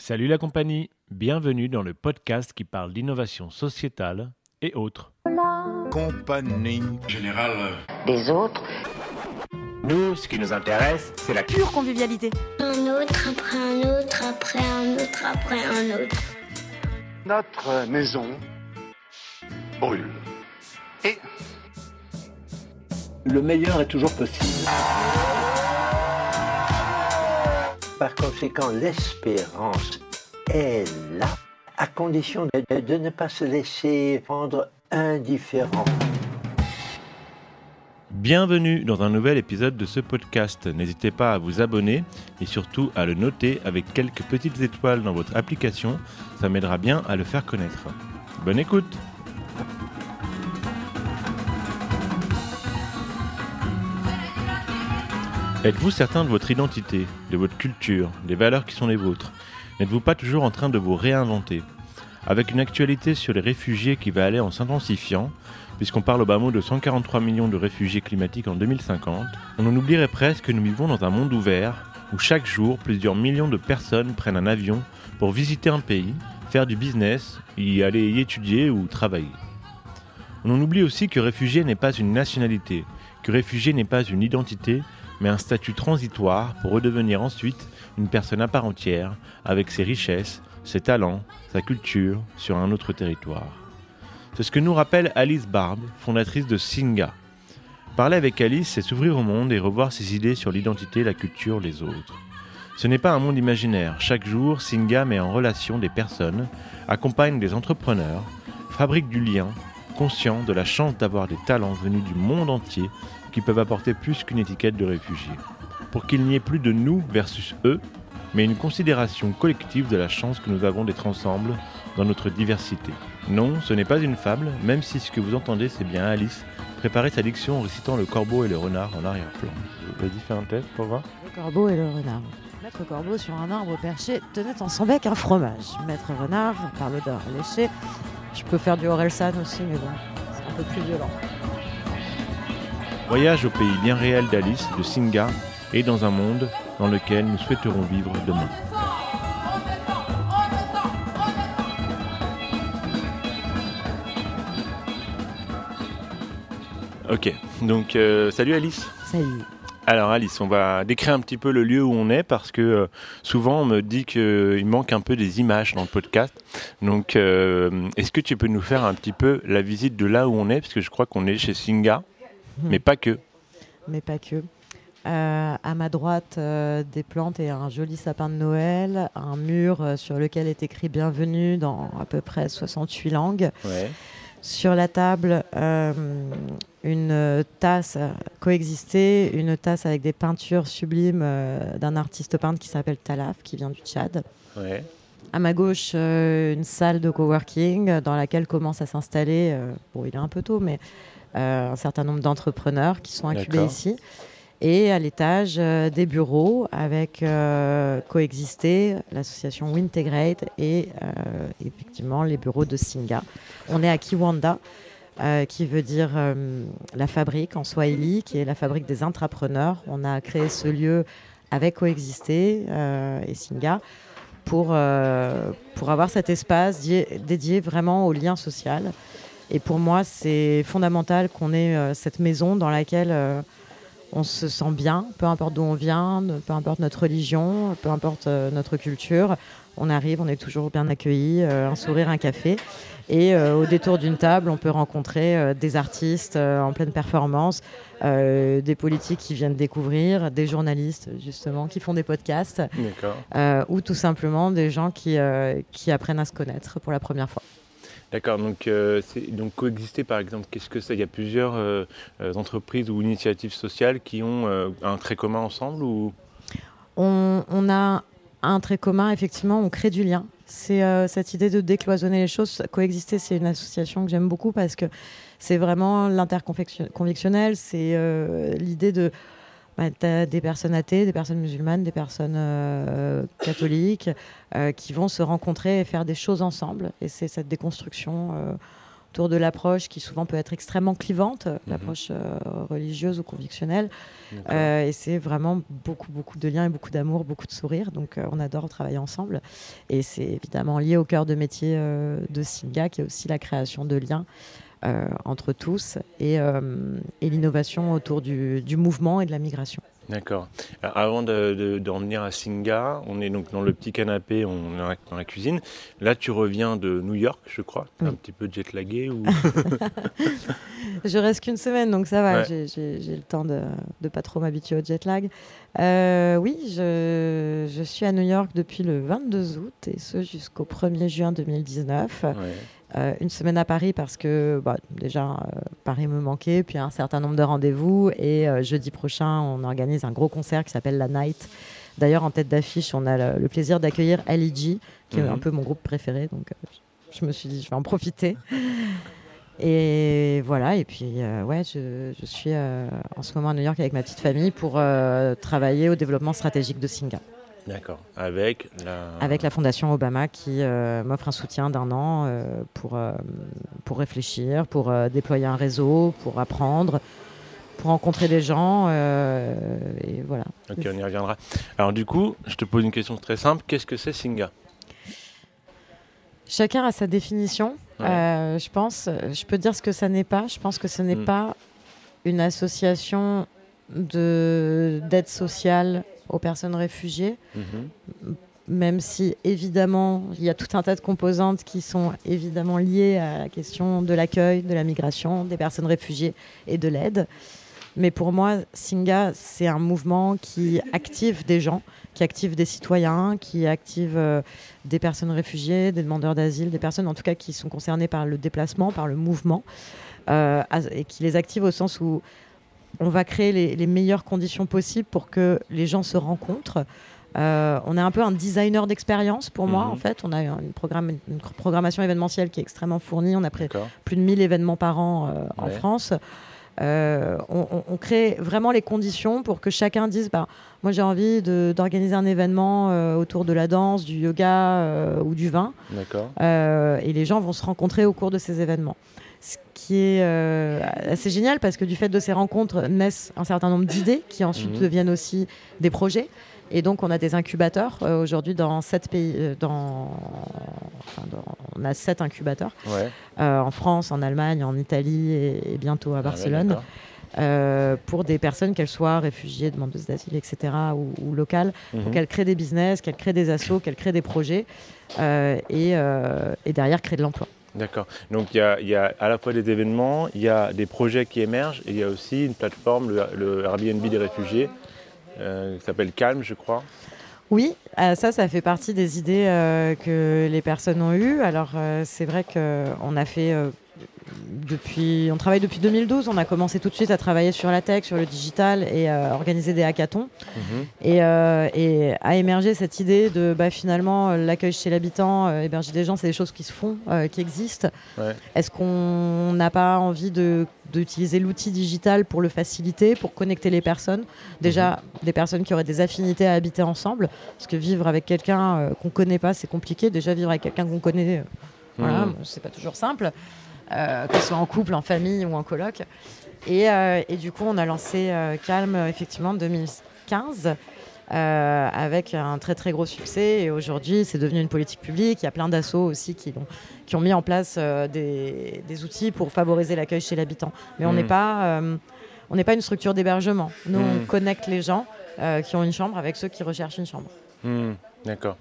Salut la compagnie, bienvenue dans le podcast qui parle d'innovation sociétale et autres. Compagnie. général. des autres. Nous, ce qui nous intéresse, c'est la pure convivialité. Un autre, après un autre, après un autre, après un autre. Notre maison brûle. Et le meilleur est toujours possible. Par conséquent, l'espérance est là, à condition de, ne pas se laisser rendre indifférent. Bienvenue dans un nouvel épisode de ce podcast. N'hésitez pas à vous abonner et surtout à le noter avec quelques petites étoiles dans votre application. Ça m'aidera bien à le faire connaître. Bonne écoute Êtes-vous certain de votre identité, de votre culture, des valeurs qui sont les vôtres? N'êtes-vous pas toujours en train de vous réinventer? Avec une actualité sur les réfugiés qui va aller en s'intensifiant, puisqu'on parle au bas mot de 143 millions de réfugiés climatiques en 2050, on en oublierait presque que nous vivons dans un monde ouvert où chaque jour plusieurs millions de personnes prennent un avion pour visiter un pays, faire du business, y aller y étudier ou travailler. On en oublie aussi que réfugié n'est pas une nationalité, que réfugié n'est pas une identité, mais un statut transitoire pour redevenir ensuite une personne à part entière, avec ses richesses, ses talents, sa culture, sur un autre territoire. C'est ce que nous rappelle Alice Barbe, fondatrice de Singa. Parler avec Alice, c'est s'ouvrir au monde et revoir ses idées sur l'identité, la culture, les autres. Ce n'est pas un monde imaginaire. Chaque jour, Singa met en relation des personnes, accompagne des entrepreneurs, fabrique du lien, conscient de la chance d'avoir des talents venus du monde entier qui peuvent apporter plus qu'une étiquette de réfugié. Pour qu'il n'y ait plus de nous versus eux, mais une considération collective de la chance que nous avons d'être ensemble dans notre diversité. Non, ce n'est pas une fable, même si ce que vous entendez c'est bien Alice préparer sa diction en récitant le corbeau et le renard en arrière-plan. Vas-y, fais un test pour voir. Le corbeau et le renard. Maître corbeau sur un arbre perché tenait en son bec un fromage. Maître renard par l'odeur léchée. Je peux faire du Orelsan aussi, mais bon, c'est un peu plus violent. Voyage au pays bien réel d'Alice, de Singa, et dans un monde dans lequel nous souhaiterons vivre demain. Ok, donc euh, salut Alice. Salut. Alors Alice, on va décrire un petit peu le lieu où on est parce que euh, souvent on me dit qu'il manque un peu des images dans le podcast. Donc euh, est-ce que tu peux nous faire un petit peu la visite de là où on est? Parce que je crois qu'on est chez Singa, mais pas que. Mais pas que. Euh, à ma droite, euh, des plantes et un joli sapin de Noël, un mur euh, sur lequel est écrit Bienvenue dans à peu près 68 langues. Ouais. Sur la table, une tasse coexistée, une tasse avec des peintures sublimes d'un artiste peintre qui s'appelle Talaf, qui vient du Tchad. Ouais. À ma gauche, une salle de coworking dans laquelle commence à s'installer, bon, il est un peu tôt, mais un certain nombre d'entrepreneurs qui sont incubés ici. Et à l'étage, euh, des bureaux avec euh, coexisté l'association Wintegrate et euh, effectivement les bureaux de Singa. On est à Kiwanda, euh, qui veut dire euh, la fabrique en Swahili, qui est la fabrique des intrapreneurs. On a créé ce lieu avec coexisté euh, et Singa pour, euh, pour avoir cet espace dié- dédié vraiment au lien social. Et pour moi, c'est fondamental qu'on ait euh, cette maison dans laquelle euh, on se sent bien, peu importe d'où on vient, peu importe notre religion, peu importe euh, notre culture. On arrive, on est toujours bien accueillis, euh, un sourire, un café. Et au détour d'une table, on peut rencontrer des artistes en pleine performance, des politiques qui viennent découvrir, des journalistes justement qui font des podcasts, ou tout simplement des gens qui, qui apprennent à se connaître pour la première fois. D'accord, donc, euh, donc coexister par exemple, qu'est-ce que c'est? Il y a plusieurs euh, euh, entreprises ou initiatives sociales qui ont un trait commun ensemble ou? On, a un trait commun, effectivement, on crée du lien. C'est cette idée de décloisonner les choses. Coexister, c'est une association que j'aime beaucoup parce que c'est vraiment l'interconvictionnel. C'est l'idée de. Bah, t'as des personnes athées, des personnes musulmanes, des personnes euh, catholiques euh, qui vont se rencontrer et faire des choses ensemble. Et c'est cette déconstruction euh, autour de l'approche qui souvent peut être extrêmement clivante, Mhm. l'approche religieuse ou convictionnelle. Et c'est vraiment beaucoup, beaucoup de liens et beaucoup d'amour, beaucoup de sourires. Donc, on adore travailler ensemble. Et c'est évidemment lié au cœur de métier de Singa, qui est aussi la création de liens entre tous et, euh, et l'innovation autour du, du mouvement et de la migration. D'accord. Alors, Avant de- de- d'en venir à Singa, on est donc dans le petit canapé, on est dans la, cuisine. Là, tu reviens de New York, je crois. Oui. Un petit peu jetlagué ou Je reste qu'une semaine, donc ça va, Ouais. j'ai- le temps de ne pas trop m'habituer au jet lag. Euh, oui, je, je suis à New York depuis le 22 août et ce jusqu'au 1er juin 2019. Ouais. Euh, une semaine à Paris parce que bah, déjà euh, Paris me manquait, puis un certain nombre de rendez-vous. Et euh, jeudi prochain, on organise un gros concert qui s'appelle La Night. D'ailleurs, en tête d'affiche, on a le, le plaisir d'accueillir LEG, qui est Mhm. un peu mon groupe préféré. Donc, je me suis dit, je vais en profiter. Et voilà, et puis ouais, je, je suis en ce moment à New York avec ma petite famille pour travailler au développement stratégique de Singa, D'accord. Avec la. avec la Fondation Obama qui euh, m'offre un soutien d'un an euh, pour, euh, pour réfléchir, pour euh, déployer un réseau, pour apprendre, pour rencontrer des gens. euh, et voilà. Ok, on y reviendra. Alors du coup, je te pose une question très simple. Qu'est-ce que c'est Singa? Chacun a sa définition. Ouais. Euh, je pense, je peux dire ce que ça n'est pas. Je pense que ce n'est Mm. pas une association de d'aide sociale aux personnes réfugiées, Mhm. même si évidemment il y a tout un tas de composantes qui sont évidemment liées à la question de l'accueil, de la migration, des personnes réfugiées et de l'aide. Mais pour moi, Singa, c'est un mouvement qui active des gens, qui active des citoyens, qui active euh, des personnes réfugiées, des demandeurs d'asile, des personnes en tout cas qui sont concernées par le déplacement, par le mouvement, euh, et qui les active au sens où on va créer les, les meilleures conditions possibles pour que les gens se rencontrent. Euh, on est un peu un designer d'expérience pour moi, Mhm. en fait. On a une, programme- une programmation événementielle qui est extrêmement fournie. On a plus de 1000 événements par an euh, en. France. Euh, on, crée vraiment les conditions pour que chacun dise bah, moi j'ai envie d'organiser un événement autour de la danse, du yoga ou du vin. Et les gens vont se rencontrer au cours de ces événements. Ce qui est euh, assez génial parce que du fait de ces rencontres naissent un certain nombre d'idées qui ensuite Mhm. deviennent aussi des projets. Et donc on a des incubateurs euh, aujourd'hui dans sept pays. euh, dans, enfin, dans- on a sept incubateurs Ouais. en France, en Allemagne, en Italie et, et bientôt à Ah ouais, Barcelone pour des personnes, qu'elles soient réfugiées, demandeuses d'asile, etc., ou, ou locales, pour Mhm. qu'elles créent des business, qu'elles créent des assos, qu'elles créent des projets et, et derrière créer de l'emploi. D'accord. Donc il y a, à la fois des événements, il y a des projets qui émergent et il y a aussi une plateforme, le, le Airbnb des réfugiés, euh, qui s'appelle Calme, je crois. Oui, euh, ça, ça fait partie des idées euh, que les personnes ont eues. Alors, c'est vrai qu'on a fait depuis, on travaille depuis 2012. On a commencé tout de suite à travailler sur la tech, sur le digital et euh, organiser des hackathons. Mhm. Et, euh, et a émergé cette idée de bah, finalement euh, l'accueil chez l'habitant, euh, héberger des gens, c'est des choses qui se font, euh, qui existent. Ouais. Est-ce qu'on n'a pas envie d'utiliser l'outil digital pour le faciliter, pour connecter les personnes? Déjà, des personnes qui auraient des affinités à habiter ensemble, parce que vivre avec quelqu'un qu'on connaît pas, c'est compliqué. Déjà, vivre avec quelqu'un qu'on connaît, voilà, Mhm. c'est pas toujours simple, euh, que ce soit en couple, en famille ou en coloc. Et, euh, et du coup, on a lancé euh, Calme, effectivement, en 2015. euh, avec un très très gros succès et aujourd'hui c'est devenu une politique publique. Il y a plein d'assauts aussi qui, ont mis en place des, des outils pour favoriser l'accueil chez l'habitant. Mais on n'est pas, on n'est pas une structure d'hébergement. Nous Mm. on connecte les gens euh, qui ont une chambre avec ceux qui recherchent une chambre. Hmm, D'accord.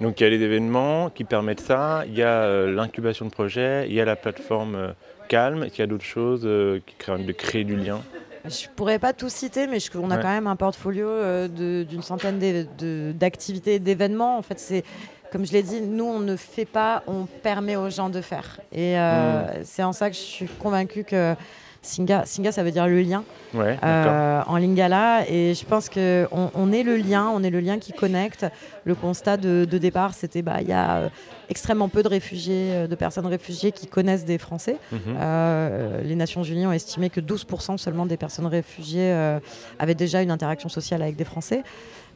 Donc il y a les événements qui permettent ça, il y a euh, l'incubation de projets, il y a la plateforme euh, Calme, est-ce qu'il y a d'autres choses euh, qui créent de créer du lien? Je pourrais pas tout citer, mais je- on a Ouais. quand même un portfolio euh, d'une centaine d'activités d'événements. En fait, c'est comme je l'ai dit, nous on ne fait pas, on permet aux gens de faire. Et euh, c'est en ça que je suis convaincue que Singa, Singa, ça veut dire le lien Ouais, euh, en lingala. Et je pense que on, est le lien, on est le lien qui connecte. Le constat de, de départ, c'était bah il y a euh, extrêmement peu de réfugiés, euh, de personnes réfugiées qui connaissent des Français. Mhm. Euh, les Nations Unies ont estimé que 12% seulement des personnes réfugiées euh, avaient déjà une interaction sociale avec des Français.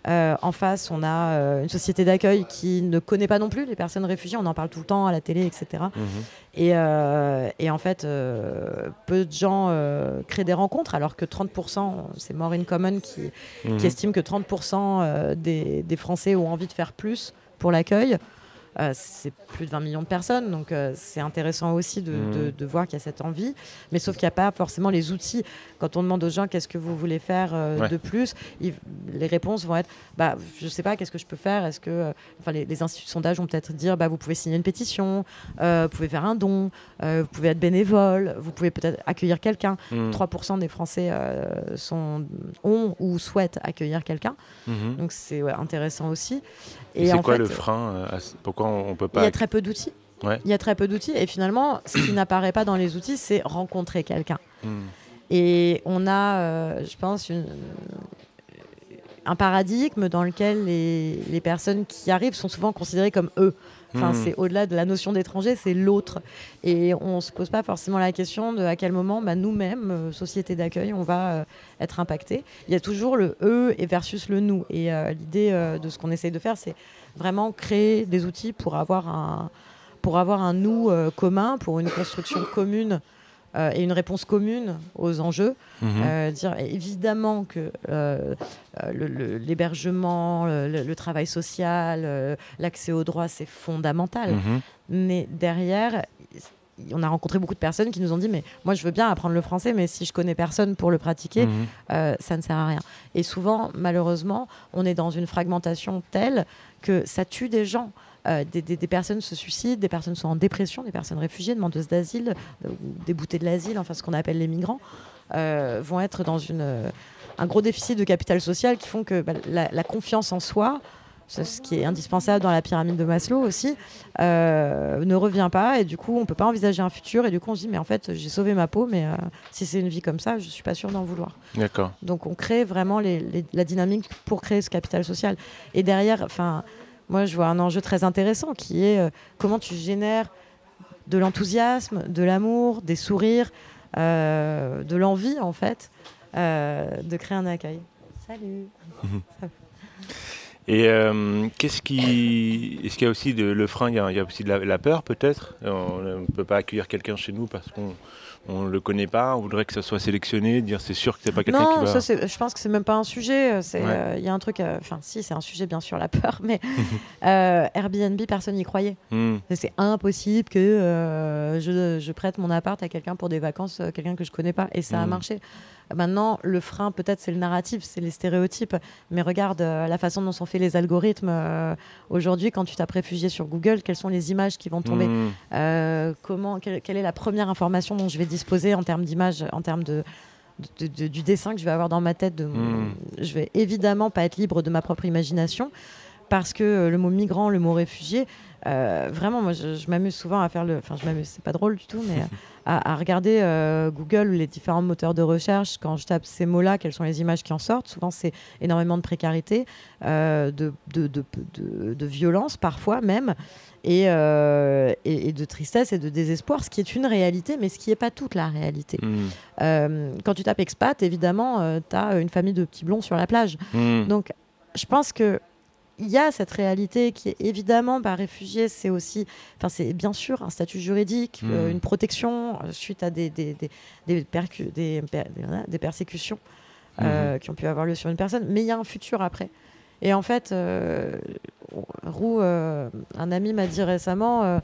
Euh, en face, on a euh, une société d'accueil qui ne connaît pas non plus les personnes réfugiées. On en parle tout le temps à la télé, etc. Mhm. Et, euh, et en fait, peu de gens créent des rencontres, alors que 30%, c'est More in Common qui, Mhm. qui estime que 30% euh, des, des Français ont envie de faire plus pour l'accueil. Euh, c'est plus de 20 millions de personnes, donc euh, c'est intéressant aussi de, Mhm. de- de voir qu'il y a cette envie. Mais sauf qu'il n'y a pas forcément les outils. Quand on demande aux gens qu'est-ce que vous voulez faire euh, Ouais. de plus, ils- les réponses vont être bah, je sais pas, qu'est-ce que je peux faire? Est-ce que. enfin, les, les instituts de sondage vont peut-être dire bah, vous pouvez signer une pétition, vous pouvez faire un don, vous pouvez être bénévole, vous pouvez peut-être accueillir quelqu'un. Mhm. 3% des Français sont, ont ou souhaitent accueillir quelqu'un. Mhm. Donc c'est ouais, intéressant aussi. Et c'est quoi fait, le frein à Pourquoi on peut Il y a très peu d'outils. Ouais. Il y a très peu d'outils. Et finalement, ce qui n'apparaît pas dans les outils, c'est rencontrer quelqu'un. Mhm. Et on a, euh, je pense, une- un paradigme dans lequel les, les personnes qui arrivent sont souvent considérées comme eux. Enfin, Mhm. c'est au-delà de la notion d'étranger, c'est l'autre. Et on ne se pose pas forcément la question de à quel moment, bah, nous-mêmes, euh, société d'accueil, on va euh, être impacté. Il y a toujours le eux et versus le nous. Et euh, l'idée euh, de ce qu'on essaye de faire, c'est vraiment créer des outils pour avoir un, pour avoir un nous euh, commun, pour une construction commune euh, et une réponse commune aux enjeux. Mhm. Euh, dire évidemment que le- le- l'hébergement, le, travail social, l'accès aux droits, c'est fondamental. Mhm. Mais derrière, on a rencontré beaucoup de personnes qui nous ont dit mais moi je veux bien apprendre le français, mais si je connais personne pour le pratiquer, Mhm. euh, ça ne sert à rien. Et souvent, malheureusement, on est dans une fragmentation telle que ça tue des gens. Euh, des, des- des personnes se suicident, des personnes sont en dépression, des personnes réfugiées, demandeuses d'asile, euh, ou déboutés de l'asile, enfin ce qu'on appelle les migrants, euh, vont être dans une, un gros déficit de capital social qui font que bah, la, la confiance en soi, ce qui est indispensable dans la pyramide de Maslow aussi, euh, ne revient pas et du coup on peut pas envisager un futur et du coup on se dit mais en fait j'ai sauvé ma peau mais euh, si c'est une vie comme ça je suis pas sûre d'en vouloir. D'accord. Donc on crée vraiment les- les- la dynamique pour créer ce capital social. Et derrière, enfin, moi je vois un enjeu très intéressant qui est euh, comment tu génères de l'enthousiasme, de l'amour, des sourires, euh, de l'envie en fait, euh, de créer un accueil. Salut. Et euh, qu'est-ce qui. Est-ce qu'il y a aussi de, le frein il y a, il y a aussi de la, la peur, peut-être? On ne peut pas accueillir quelqu'un chez nous parce qu'on ne le connaît pas. On voudrait que ça soit sélectionné, dire c'est sûr que c'est pas quelqu'un qui Non, va. ça, c'est- je pense que c'est même pas un sujet. Ouais. euh, Il y a un truc, euh, enfin si, c'est un sujet bien sûr, la peur, mais euh, Airbnb, personne n'y croyait. Hmm. C'est impossible que euh, je, je prête mon appart à quelqu'un pour des vacances, euh, quelqu'un que je connais pas. Et ça a Mhm. marché. Maintenant, le frein, peut-être, c'est le narratif, c'est les stéréotypes. Mais regarde euh, la façon dont sont faits les algorithmes. euh, Aujourd'hui, quand tu tapes réfugié sur Google, quelles sont les images qui vont tomber Hmm. Euh, comment, quelle, quelle est la première information dont je vais disposer en termes d'image, en termes de, de- de- du dessin que je vais avoir dans ma tête de mon- Mm. Je vais évidemment pas être libre de ma propre imagination parce que le mot migrant, le mot réfugié, euh, vraiment, moi, je, je m'amuse souvent à faire le. Enfin, je m'amuse, c'est pas drôle du tout, mais euh, à, à regarder euh, Google ou les différents moteurs de recherche. Quand je tape ces mots-là, quelles sont les images qui en sortent Souvent, c'est énormément de précarité, euh, de, de, de, de- de violence parfois même, et, et, et de tristesse et de désespoir, ce qui est une réalité, mais ce qui n'est pas toute la réalité. Euh, quand tu tapes expat, évidemment, tu as une famille de petits blonds sur la plage. Hmm. Donc, je pense que il y a cette réalité qui est évidemment par réfugié, c'est aussi, enfin c'est bien sûr un statut juridique, Mm. euh, une protection euh, suite à des des, des, des, percu- des, des- persécutions euh, qui ont pu avoir lieu sur une personne, mais il y a un futur après. Et en fait, Roux, un ami m'a dit récemment,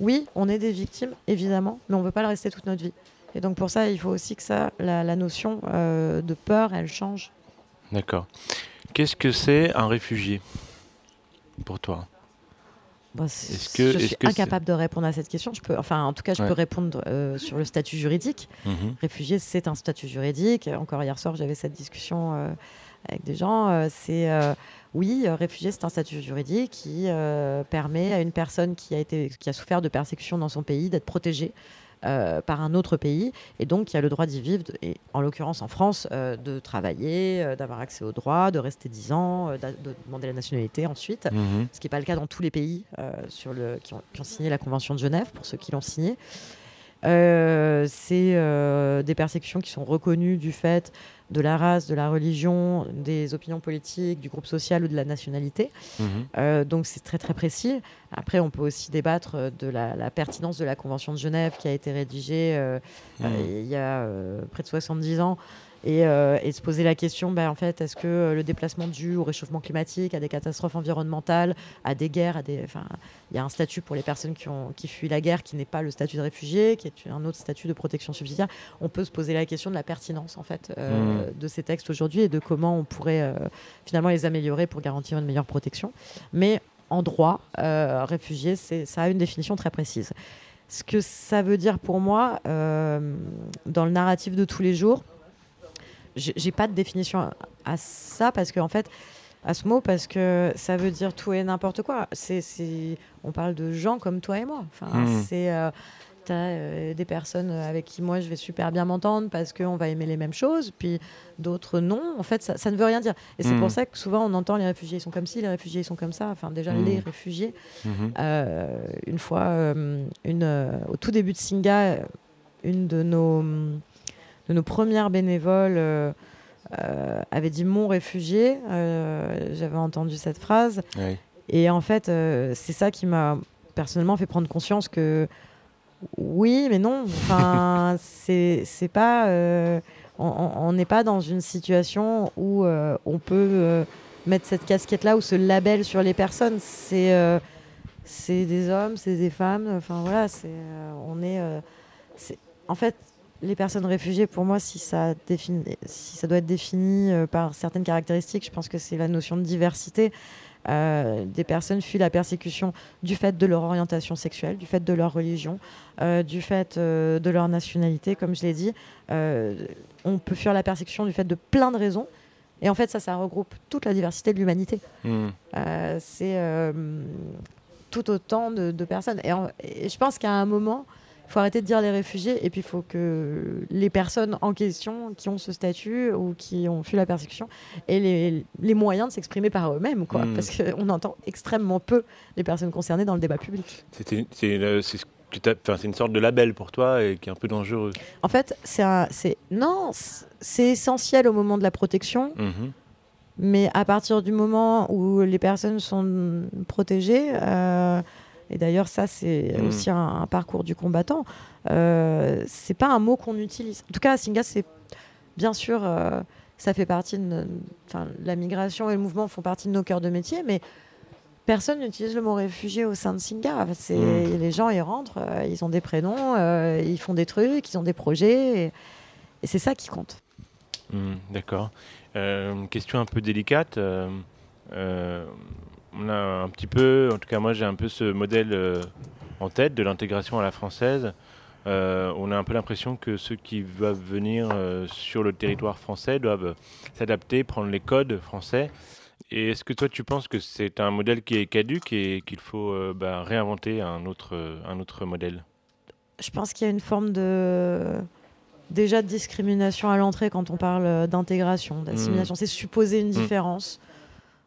oui, on est des victimes, évidemment, mais on ne veut pas le rester toute notre vie. Et donc pour ça, il faut aussi que ça, la, la notion de peur, elle change. D'accord. Qu'est-ce que c'est un réfugié? Pour toi Bah, c- Est-ce que- je suis que incapable de répondre à cette question. Je peux, enfin, en tout cas, je Ouais. peux répondre euh, sur le statut juridique. Mhm. Réfugié, c'est un statut juridique. Encore hier soir, j'avais cette discussion euh, avec des gens. Euh, c'est oui, réfugié, c'est un statut juridique qui permet à une personne qui a été, qui a souffert de persécution dans son pays d'être protégée. Euh, par un autre pays et donc qui a le droit d'y vivre et en l'occurrence en France euh, de travailler euh, d'avoir accès aux droits de rester 10 ans de demander la nationalité ensuite Mhm. ce qui n'est pas le cas dans tous les pays sur le, qui, ont, qui ont signé la Convention de Genève, pour ceux qui l'ont signé. Euh, c'est des persécutions qui sont reconnues du fait de la race, de la religion, des opinions politiques, du groupe social ou de la nationalité. Mhm. Euh, donc c'est très très précis. Après, on peut aussi débattre de la, la pertinence de la Convention de Genève qui a été rédigée euh, Mhm. euh, il y a près de 70 ans. Et, euh, et se poser la question, ben, en fait, est-ce que euh, le déplacement dû au réchauffement climatique, à des catastrophes environnementales, à des guerres, à des, enfin, il y a un statut pour les personnes qui, ont, qui fuient la guerre qui n'est pas le statut de réfugié, qui est un autre statut de protection subsidiaire. On peut se poser la question de la pertinence en fait euh, de ces textes aujourd'hui et de comment on pourrait euh, finalement les améliorer pour garantir une meilleure protection. Mais en droit, réfugié, ça a une définition très précise. Ce que ça veut dire pour moi, dans le narratif de tous les jours, j'ai pas de définition à, à ça parce qu'en fait, à ce mot, parce que ça veut dire tout et n'importe quoi. C'est, on parle de gens comme toi et moi. Enfin, Mhm. c'est euh, t'as euh, des personnes avec qui moi je vais super bien m'entendre parce qu'on va aimer les mêmes choses, puis d'autres non. En fait, ça, ça ne veut rien dire. Et c'est Mhm. pour ça que souvent on entend les réfugiés ils sont comme ci, les réfugiés ils sont comme ça. Enfin, déjà Mhm. les réfugiés. Euh, une fois, euh, une, au tout début de Singa, une de nos, de nos premières bénévoles euh, euh, avait dit mon réfugié. Euh, J'avais entendu cette phrase. Et en fait, euh, c'est ça qui m'a personnellement fait prendre conscience que oui, mais non. Enfin, c'est pas. euh, on- n'est pas dans une situation où on peut mettre cette casquette-là ou ce label sur les personnes. C'est euh, c'est des hommes, c'est des femmes. Enfin voilà, c'est euh, on est. euh, en fait, les personnes réfugiées, pour moi, si ça, définit, si ça doit être défini euh, par certaines caractéristiques, je pense que c'est la notion de diversité. Euh, des personnes fuient la persécution du fait de leur orientation sexuelle, du fait de leur religion, euh, du fait de leur nationalité, comme je l'ai dit. On peut fuir la persécution du fait de plein de raisons. Et en fait, ça, ça regroupe toute la diversité de l'humanité. Euh, c'est tout autant de, de personnes. Et, en- et je pense qu'à un moment, faut arrêter de dire les réfugiés et puis il faut que les personnes en question qui ont ce statut ou qui ont fui la persécution aient les, les moyens de s'exprimer par eux-mêmes. Quoi, Mm. Parce qu'on entend extrêmement peu les personnes concernées dans le débat public. C'est euh, c'est une sorte de label pour toi et qui est un peu dangereux. En fait, c'est non, c'est- essentiel au moment de la protection. Mhm. Mais à partir du moment où les personnes sont protégées, euh, et d'ailleurs ça c'est Mm. aussi un, un parcours du combattant, euh, c'est pas un mot qu'on utilise. En tout cas, Singa, c'est bien sûr, euh, ça fait partie de la migration et le mouvement font partie de nos cœurs de métier, mais personne n'utilise le mot réfugié au sein de Singa. C'est Mm. les gens ils rentrent, euh, ils ont des prénoms, euh, ils font des trucs, ils ont des projets, et, et c'est ça qui compte. Hmm, D'accord. Euh, une question un peu délicate. On a un petit peu, en tout cas moi j'ai un peu ce modèle euh, en tête de l'intégration à la française. Euh, on a un peu l'impression que ceux qui doivent venir euh, sur le territoire français doivent s'adapter, prendre les codes français. Et est-ce que toi tu penses que c'est un modèle qui est caduque et qu'il faut bah, réinventer un autre, un autre modèle? Je pense qu'il y a une forme de déjà de discrimination à l'entrée quand on parle d'intégration, d'assimilation. C'est supposer une différence. Euh,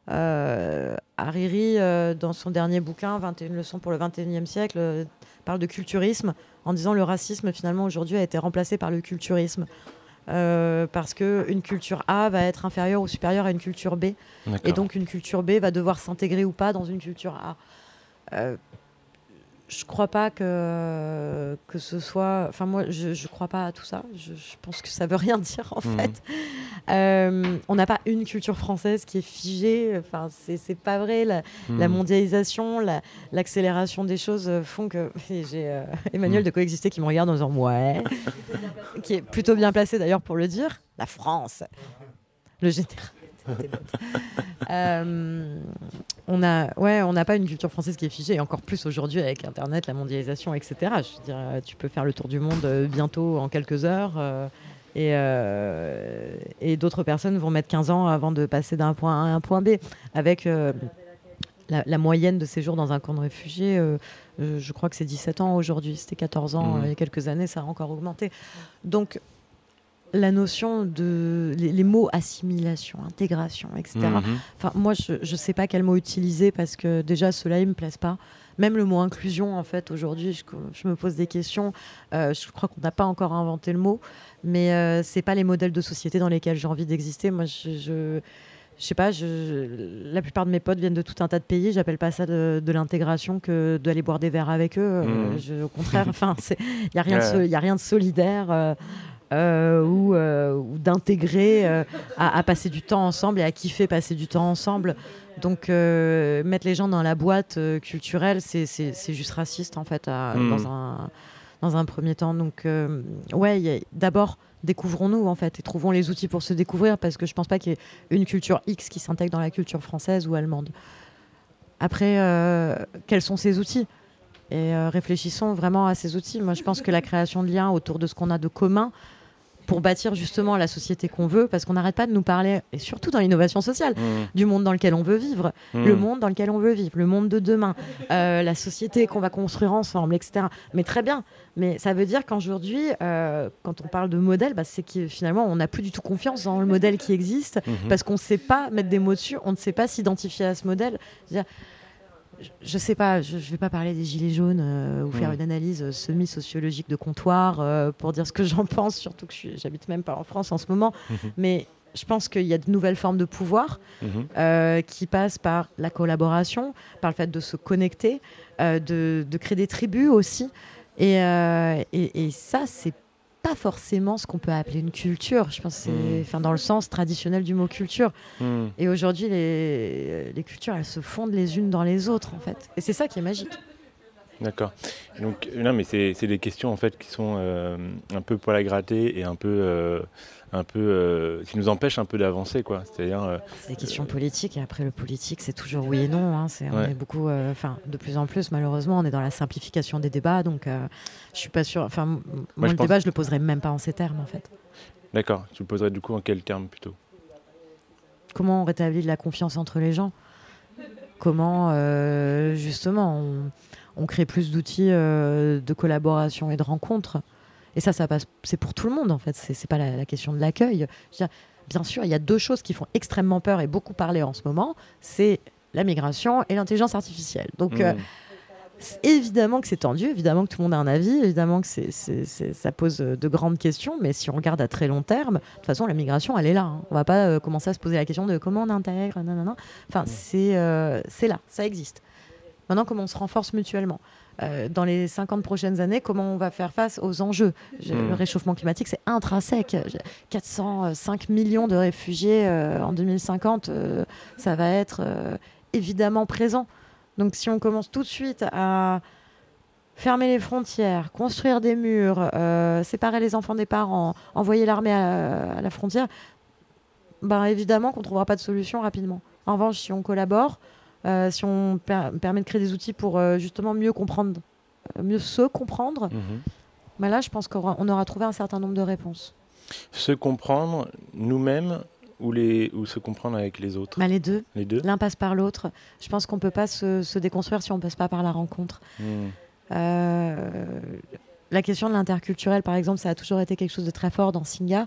Hariri, euh, dans son dernier bouquin, 21 leçons pour le 21e siècle, euh, parle de culturisme en disant le racisme finalement aujourd'hui a été remplacé par le culturisme. Euh, parce que une culture A va être inférieure ou supérieure à une culture B. Et donc une culture B va devoir s'intégrer ou pas dans une culture A. Euh, je crois pas que, que ce soit. Enfin, moi, je, je crois pas à tout ça. Je, je pense que ça veut rien dire, en Mhm. fait. Euh, on n'a pas une culture française qui est figée. Enfin, c'est c'est pas vrai. La, la Hmm. mondialisation, la- l'accélération des choses font que. J'ai euh, Emmanuel Mhm. de Coexister qui me regarde en disant Ouais. qui est plutôt bien placé d'ailleurs pour le dire. La France. Le général. C'était bête. Euh, on a, ouais, on n'a pas une culture française qui est figée, et encore plus aujourd'hui avec Internet, la mondialisation, etc. Je veux dire, euh, tu peux faire le tour du monde euh, bientôt en quelques heures, euh, et, euh, et d'autres personnes vont mettre 15 ans avant de passer d'un point A à un point B. Avec la, la moyenne de séjour dans un camp de réfugiés, euh, je crois que c'est 17 ans aujourd'hui, c'était 14 ans euh, il y a quelques années, ça a encore augmenté. Donc, la notion de les, les mots assimilation, intégration, etc. Mhm. Enfin, moi, je ne sais pas quel mot utiliser parce que déjà, ceux-là, ils me plaisent pas. Même le mot inclusion, en fait, aujourd'hui, je, je me pose des questions. Euh, je crois qu'on n'a pas encore inventé le mot, mais euh, c'est pas les modèles de société dans lesquels j'ai envie d'exister. Moi, je, je, je sais pas, je, la plupart de mes potes viennent de tout un tas de pays. J'appelle pas ça de, de l'intégration que d'aller boire des verres avec eux. Euh, Mhm. je- au contraire, enfin, il n'y a, rien de y a rien de solidaire. euh, ou, euh, ou d'intégrer euh, à, à passer du temps ensemble et à kiffer passer du temps ensemble. Donc euh, mettre les gens dans la boîte euh, culturelle, c'est juste raciste en fait à- Mhm. dans, un, dans un premier temps. Donc euh, ouais, d'abord découvrons-nous en fait et trouvons les outils pour se découvrir parce que je pense pas qu'il y ait une culture X qui s'intègre dans la culture française ou allemande. Après, euh, quels sont ces outils? Et euh, réfléchissons vraiment à ces outils. Moi, je pense que la création de liens autour de ce qu'on a de commun pour bâtir justement la société qu'on veut, parce qu'on n'arrête pas de nous parler, et surtout dans l'innovation sociale, Mmh. du monde dans lequel on veut vivre, Mmh. le monde dans lequel on veut vivre, le monde de demain, euh, la société qu'on va construire ensemble, etc. Mais très bien. Mais ça veut dire qu'aujourd'hui, euh, quand on parle de modèle, bah, c'est que finalement, on n'a plus du tout confiance dans le modèle qui existe, Mhm. parce qu'on ne sait pas mettre des mots dessus, on ne sait pas s'identifier à ce modèle. C'est-à-dire, je- sais pas, je, je vais pas parler des gilets jaunes euh, ou faire une analyse euh, semi-sociologique de comptoir euh, pour dire ce que j'en pense, surtout que j'habite même pas en France en ce moment. Mhm. Mais je pense qu'il y a de nouvelles formes de pouvoir Mhm. euh, qui passent par la collaboration, par le fait de se connecter, de, de créer des tribus aussi. Et, et, et ça, c'est pas forcément ce qu'on peut appeler une culture. Je pense que c'est Mm. enfin, dans le sens traditionnel du mot culture. Mmh. Et aujourd'hui, les, les cultures, elles se fondent les unes dans les autres, en fait. Et c'est ça qui est magique. D'accord. Donc, non, mais c'est c'est des questions en fait qui sont euh, un peu poil à gratter et un peu, euh, un peu, euh, qui nous empêchent un peu d'avancer, quoi. C'est-à-dire, euh, C'est des questions politiques. Et après, le politique, c'est toujours oui et non. hein. On Ouais. est beaucoup, euh, enfin, de plus en plus, malheureusement, on est dans la simplification des débats. Donc, euh, je suis pas sûre. Enfin, moi, le pense- débat, je le poserais même pas en ces termes, en fait. d'accord. Tu le poserais du coup en quel terme plutôt? Comment on rétablit la confiance entre les gens? Comment, euh, justement, on, on crée plus d'outils euh, de collaboration et de rencontres Et ça, ça passe, c'est pour tout le monde, en fait. C'est c'est pas la, la question de l'accueil. Bien sûr, il y a deux choses qui font extrêmement peur et beaucoup parler en ce moment. C'est la migration et l'intelligence artificielle. Donc, euh, Mmh. c'est évidemment que c'est tendu, évidemment que tout le monde a un avis, évidemment que c'est, c'est- c'est- ça pose euh, de grandes questions, mais si on regarde à très long terme, de toute façon, la migration, elle est là. hein. On va pas euh, commencer à se poser la question de comment on intègre, nanana. Enfin, c'est, euh, c'est là, ça existe. Maintenant, comment on se renforce mutuellement Euh, Dans les 50 prochaines années, comment on va faire face aux enjeux? Je- Mm. Le réchauffement climatique, c'est intrinsèque. Je- 405 millions de réfugiés euh, en 2050, euh, ça va être évidemment présent. Donc si on commence tout de suite à fermer les frontières, construire des murs, séparer les enfants des parents, envoyer l'armée à, à la frontière, ben évidemment qu'on ne trouvera pas de solution rapidement. En revanche, si on collabore, euh, si on per- permet de créer des outils pour euh, justement mieux comprendre, euh, mieux se comprendre, Mhm. ben là je pense qu'on aura, trouvé un certain nombre de réponses. Se comprendre nous-mêmes ou, les, ou se comprendre avec les autres? Ben, les deux, Les deux? L'un passe par l'autre. Je pense qu'on ne peut pas se, se déconstruire si on ne passe pas par la rencontre. Euh, la question de l'interculturel, par exemple, ça a toujours été quelque chose de très fort dans Singa.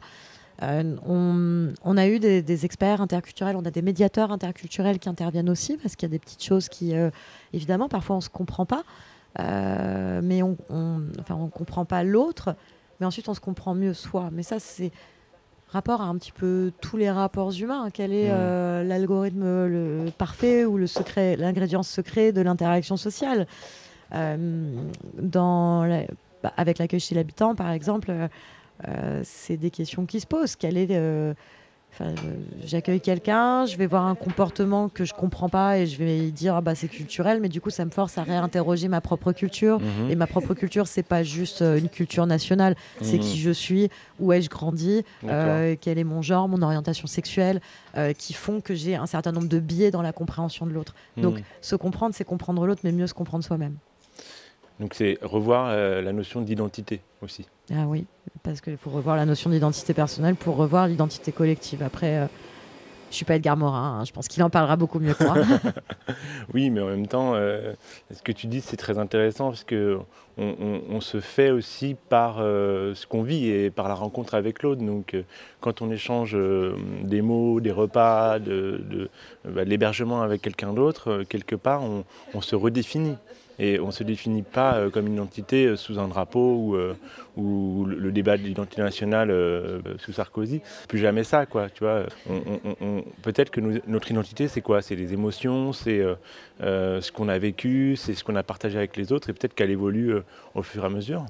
Euh, on, on a eu des, des experts interculturels, on a des médiateurs interculturels qui interviennent aussi, parce qu'il y a des petites choses qui, euh, évidemment, parfois on ne se comprend pas, euh, mais on on, enfin, on comprend pas l'autre, mais ensuite on se comprend mieux soi. Mais ça, c'est rapport à un petit peu tous les rapports humains. Quel est euh, l'algorithme parfait ou le secret, l'ingrédient secret de l'interaction sociale? Dans la- bah, Avec l'accueil chez l'habitant, par exemple, c'est des questions qui se posent. Est euh, enfin, euh, J'accueille quelqu'un, je vais voir un comportement que je comprends pas et je vais dire ah bah c'est culturel, mais du coup ça me force à réinterroger ma propre culture. Mhm. Et ma propre culture, c'est pas juste euh, une culture nationale, c'est Mhm. qui je suis, où ai-je grandi, euh, quel est mon genre, mon orientation sexuelle, euh, qui font que j'ai un certain nombre de biais dans la compréhension de l'autre. Donc Mmh. se comprendre, c'est comprendre l'autre, mais mieux se comprendre soi-même. Donc c'est revoir euh, la notion d'identité aussi. Ah oui, parce qu'il faut revoir la notion d'identité personnelle pour revoir l'identité collective. Après, euh, je suis pas Edgar Morin, hein, je pense qu'il en parlera beaucoup mieux que moi. Oui, mais en même temps, euh, ce que tu dis, c'est très intéressant parce que on, on- on se fait aussi par ce qu'on vit et par la rencontre avec l'autre. Donc, quand on échange des mots, des repas, de, de- bah, l'hébergement avec quelqu'un d'autre, quelque part, on, on se redéfinit. Et on ne se définit pas euh, comme une identité euh, sous un drapeau ou, euh, ou le, débat de l'identité nationale sous Sarkozy. Plus jamais ça, quoi. Tu vois, Peut-être que nous- notre identité, c'est quoi? C'est les émotions, c'est ce qu'on a vécu, c'est ce qu'on a partagé avec les autres, et peut-être qu'elle évolue au fur et à mesure.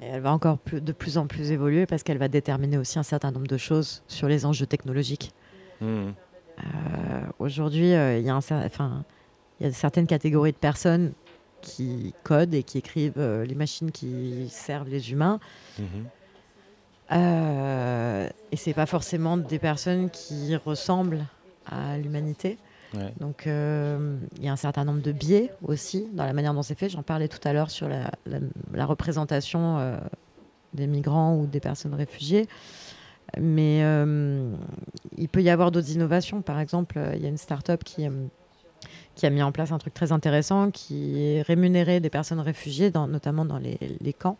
Et elle va encore plus- de plus en plus évoluer parce qu'elle va déterminer aussi un certain nombre de choses sur les enjeux technologiques. Hmm. Euh, Aujourd'hui, euh, y a un il y a certaines catégories de personnes qui codent et qui écrivent euh, les machines qui servent les humains. Mhm. Euh, et c'est pas forcément des personnes qui ressemblent à l'humanité. Ouais. Donc euh, il y a un certain nombre de biais aussi dans la manière dont c'est fait. J'en parlais tout à l'heure sur la, la- la représentation euh, des migrants ou des personnes réfugiées. Mais il peut y avoir d'autres innovations. Par exemple, il y a une start-up qui, qui a mis en place un truc très intéressant qui est rémunérer des personnes réfugiées, dans- notamment dans les, les camps,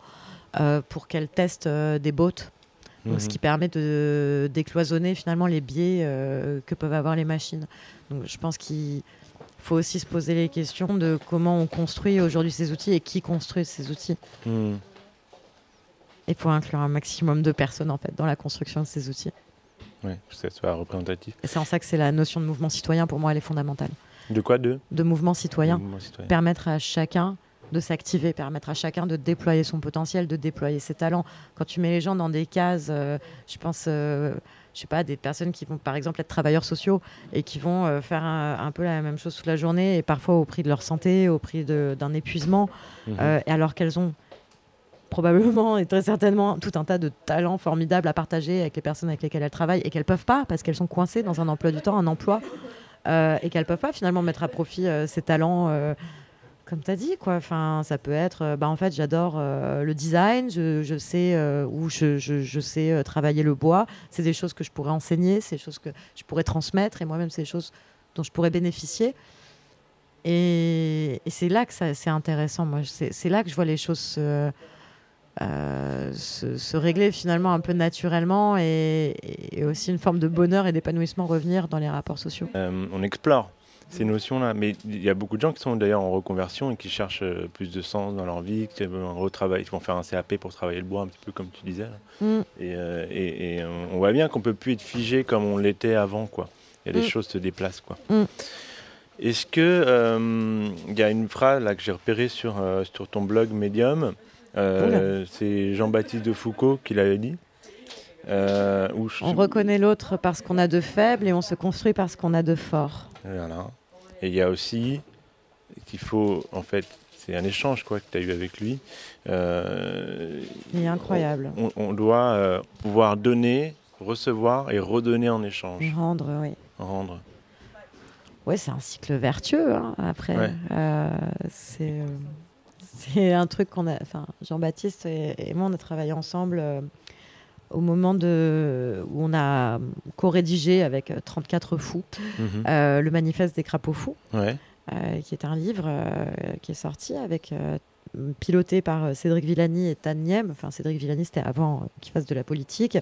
euh, pour qu'elles testent euh, des. Donc, ce Mhm. qui permet de décloisonner finalement les biais euh, que peuvent avoir les machines. Donc je pense qu'il faut aussi se poser les questions de comment on construit aujourd'hui ces outils et qui construit ces outils. Hmm. Il faut inclure un maximum de personnes en fait dans la construction de ces outils. Ouais, que ça soit représentatif. Et c'est en ça que c'est la notion de mouvement citoyen pour moi elle est fondamentale. De quoi De De mouvement citoyen, Mouvement citoyen. permettre à chacun de s'activer, permettre à chacun de déployer son potentiel, de déployer ses talents. Quand tu mets les gens dans des cases, euh, je pense, euh, je sais pas, des personnes qui vont par exemple être travailleurs sociaux et qui vont euh, faire un, un peu la même chose toute la journée et parfois au prix de leur santé, au prix d'un épuisement, Mhm. euh, et alors qu'elles ont probablement et très certainement tout un tas de talents formidables à partager avec les personnes avec lesquelles elles travaillent et qu'elles peuvent pas parce qu'elles sont coincées dans un emploi du temps, un emploi, euh, et qu'elles peuvent pas finalement mettre à profit euh, ces talents. euh, comme tu as dit, quoi. Enfin, ça peut être, euh, bah, en fait, j'adore le design, je, je sais où je, je- sais travailler le bois. C'est des choses que je pourrais enseigner, c'est des choses que je pourrais transmettre, et moi-même, c'est des choses dont je pourrais bénéficier. Et, c'est là que c'est intéressant. Moi, c'est là que je vois les choses se, euh, se, se régler finalement un peu naturellement et, et aussi une forme de bonheur et d'épanouissement revenir dans les rapports sociaux. Euh, on explore ces notions-là. Mais il y a beaucoup de gens qui sont d'ailleurs en reconversion et qui cherchent euh, plus de sens dans leur vie, qui vont faire un CAP pour travailler le bois, un petit peu comme tu disais. là. Mm. Et, euh, et- et on voit bien qu'on peut plus être figé comme on l'était avant. Quoi. A des Mm. choses se déplacent. Quoi. Mm. Est-ce que il y a une phrase là que j'ai repérée sur, sur ton blog Medium euh, C'est Jean-Baptiste de Foucault qui l'avait dit. Euh, où je- On reconnaît l'autre parce qu'on a de faibles et on se construit parce qu'on a de forts. Voilà. Et il y a aussi qu'il faut, en fait, c'est un échange quoi, que tu as eu avec lui. Euh, Il est incroyable. On, on doit euh, pouvoir donner, recevoir et redonner en échange. Rendre, oui. Rendre. Ouais, c'est un cycle vertueux. hein, après, Ouais. Euh, c'est euh, c'est un truc qu'on a. Enfin, Jean-Baptiste et, et moi, on a travaillé ensemble euh, au moment de où on a co-rédigé avec euh, 34 fous Mhm. euh, le manifeste des crapauds fous, Ouais. euh, qui est un livre euh, qui est sorti avec euh, piloté par euh, Cédric Villani et Tan Niem. Enfin, Cédric Villani, c'était avant euh, qu'il fasse de la politique.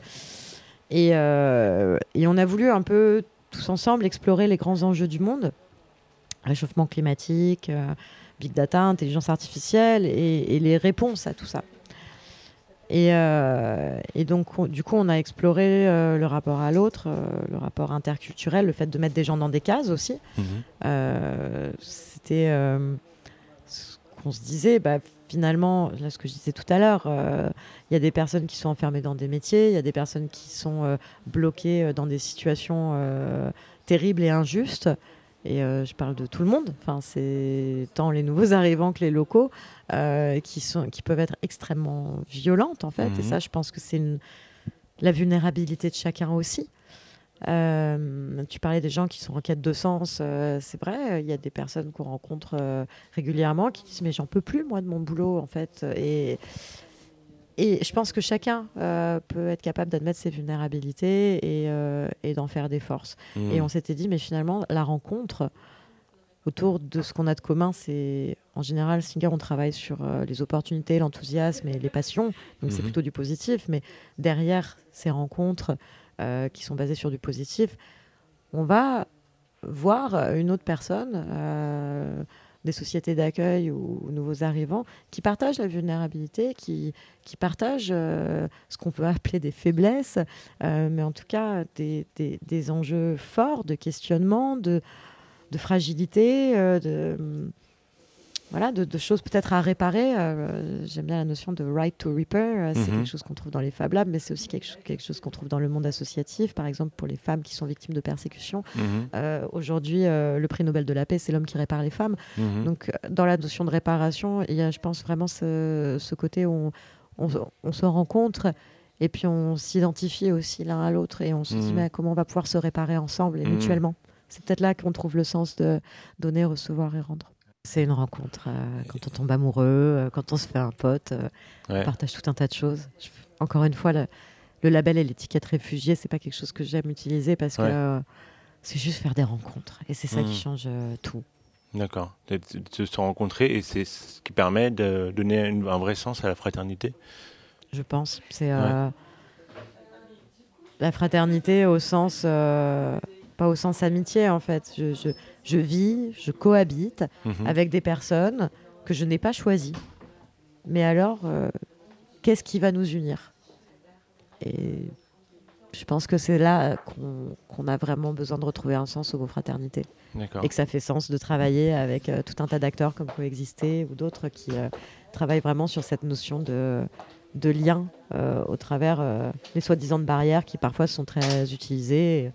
Et, euh, et on a voulu un peu tous ensemble explorer les grands enjeux du monde réchauffement climatique, euh, big data, intelligence artificielle et, et les réponses à tout ça. Et, euh, et donc, on- du coup, on a exploré euh, le rapport à l'autre, euh, le rapport interculturel, le fait de mettre des gens dans des cases aussi. Mhm. C'était ce qu'on se disait, bah, finalement, là, ce que je disais tout à l'heure, il y a des personnes qui sont enfermées dans des métiers, il y a des personnes qui sont bloquées dans des situations terribles et injustes. Et euh, je parle de tout le monde, enfin, c'est tant les nouveaux arrivants que les locaux euh, qui, sont, qui peuvent être extrêmement violentes en fait. Mhm. Et ça, je pense que c'est une- la vulnérabilité de chacun aussi. Euh, tu parlais des gens qui sont en quête de sens. euh, c'est vrai, il y a des personnes qu'on rencontre euh, régulièrement qui disent mais j'en peux plus moi de mon boulot en fait. Et, et je pense que chacun euh, peut être capable d'admettre ses vulnérabilités et, euh, et d'en faire des forces. Et on s'était dit mais finalement la rencontre autour de ce qu'on a de commun, c'est en général Singer on travaille sur euh, les opportunités, l'enthousiasme et les passions. Donc c'est Mhm. plutôt du positif. Mais derrière ces rencontres qui sont basées sur du positif, on va voir une autre personne, des sociétés d'accueil ou, nouveaux arrivants qui partagent la vulnérabilité, qui, qui partagent euh, ce qu'on peut appeler des faiblesses, euh, mais en tout cas des, des, enjeux forts de questionnement, de, de fragilité, euh, de voilà, de, choses peut-être à réparer. Euh, j'aime bien la notion de right to repair. Euh, c'est mhm. quelque chose qu'on trouve dans les Fab Labs, mais c'est aussi quelque, quelque chose qu'on trouve dans le monde associatif. Par exemple, pour les femmes qui sont victimes de persécution. Mhm. Euh, aujourd'hui, le prix Nobel de la paix, c'est l'homme qui répare les femmes. Mhm. Donc, dans la notion de réparation, il y a, je pense, vraiment ce, côté où on, se rencontre et puis on s'identifie aussi l'un à l'autre et on se dit mais comment on va pouvoir se réparer ensemble et mutuellement. C'est peut-être là qu'on trouve le sens de donner, recevoir et rendre. C'est une rencontre. Euh, quand on tombe amoureux, euh, quand on se fait un pote, euh, on partage tout un tas de choses. encore une fois, le, label et l'étiquette réfugié, c'est pas quelque chose que j'aime utiliser parce que c'est juste faire des rencontres. Et c'est ça qui mmh. change tout. D'accord. De, se rencontrer et c'est ce qui permet de donner un vrai sens à la fraternité? Je pense. C'est la fraternité au sens pas au sens amitié en fait. Je, je, vis, je cohabite mhm. avec des personnes que je n'ai pas choisies. Mais alors, euh, qu'est-ce qui va nous unir? Et je pense que c'est là qu'on a vraiment besoin de retrouver un sens au mot fraternité. Et que ça fait sens de travailler avec euh, tout un tas d'acteurs comme Coexister ou d'autres qui euh, travaillent vraiment sur cette notion de, de lien au travers des soi-disant barrières qui parfois sont très utilisées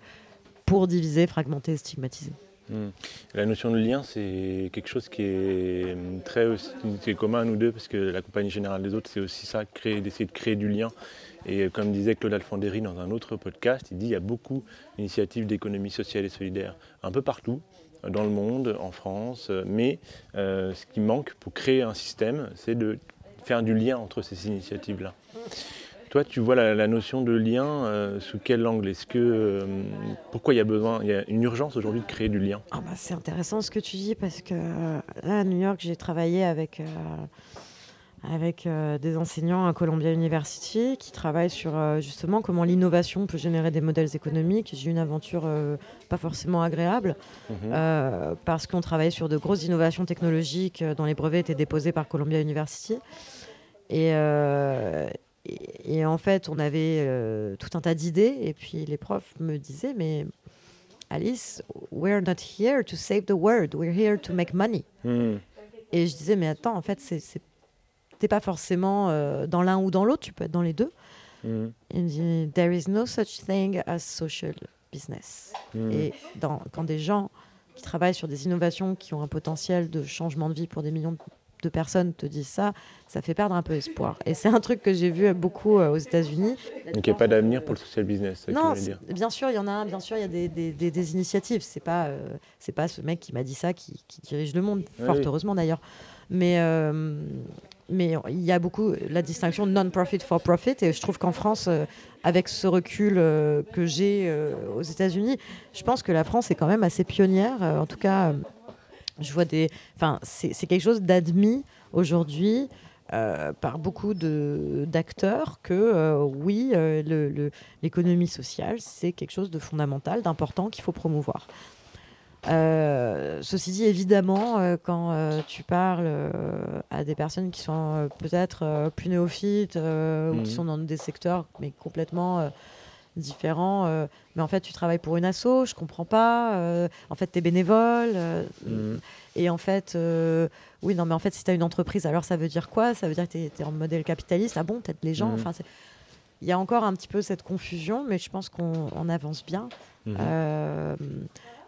pour diviser, fragmenter, stigmatiser. Hmm. La notion de lien, c'est quelque chose qui est très qui est commun à nous deux, parce que la compagnie générale des autres, c'est aussi ça, d'essayer de créer du lien. Et comme disait Claude Alfandéry dans un autre podcast, il dit qu'il y a beaucoup d'initiatives d'économie sociale et solidaire, un peu partout dans le monde, en France, mais euh, ce qui manque pour créer un système, c'est de faire du lien entre ces initiatives-là. Toi, tu vois la, notion de lien euh, sous quel angle? Est-ce que euh, pourquoi il y a besoin, il y a une urgence aujourd'hui de créer du lien? Ah bah, c'est intéressant ce que tu dis parce que là à New York, j'ai travaillé avec euh, avec des enseignants à Columbia University qui travaillent sur justement comment l'innovation peut générer des modèles économiques. J'ai eu une aventure pas forcément agréable mhm. parce qu'on travaillait sur de grosses innovations technologiques dont les brevets étaient déposés par Columbia University. Et, et, en fait, on avait euh, tout un tas d'idées. Et puis les profs me disaient, mais Alice, we're not here to save the world, we're here to make money. Hmm. Et je disais, mais attends, en fait, t'es pas forcément euh, dans l'un ou dans l'autre, tu peux être dans les deux. Hmm. Il me dit, there is no such thing as social business. Hmm. Et dans, quand des gens qui travaillent sur des innovations qui ont un potentiel de changement de vie pour des millions de personnes te disent ça, ça fait perdre un peu espoir. Et c'est un truc que j'ai vu beaucoup euh, aux États-Unis. Donc il n'y a pas d'avenir pour le social business. Non, bien sûr, il y en a. Bien sûr, il y a des, des, des, initiatives. C'est pas euh, c'est pas ce mec qui m'a dit ça qui, qui, dirige le monde, fort heureusement d'ailleurs. Mais euh, mais il y a beaucoup la distinction non-profit for profit et je trouve qu'en France, avec ce recul que j'ai aux États-Unis, je pense que la France est quand même assez pionnière. en tout cas je vois des. Enfin, c'est quelque chose d'admis aujourd'hui. Euh, par beaucoup d'acteurs que euh, oui, euh, l'économie sociale, c'est quelque chose de fondamental, d'important qu'il faut promouvoir. ceci dit, évidemment, quand tu parles à des personnes qui sont peut-être plus néophytes ou qui mmh. sont dans des secteurs mais complètement différents. Euh, mais en fait, tu travailles pour une asso, je comprends pas. Euh, en fait, tu es bénévole. Euh, mm. Et en fait, oui, non, mais en fait, si tu as une entreprise, alors ça veut dire quoi? Ça veut dire que tu es, en modèle capitaliste. Ah bon, peut-être les gens. Mm. Enfin, il y a encore un petit peu cette confusion, mais je pense qu'on avance bien. Mm-hmm.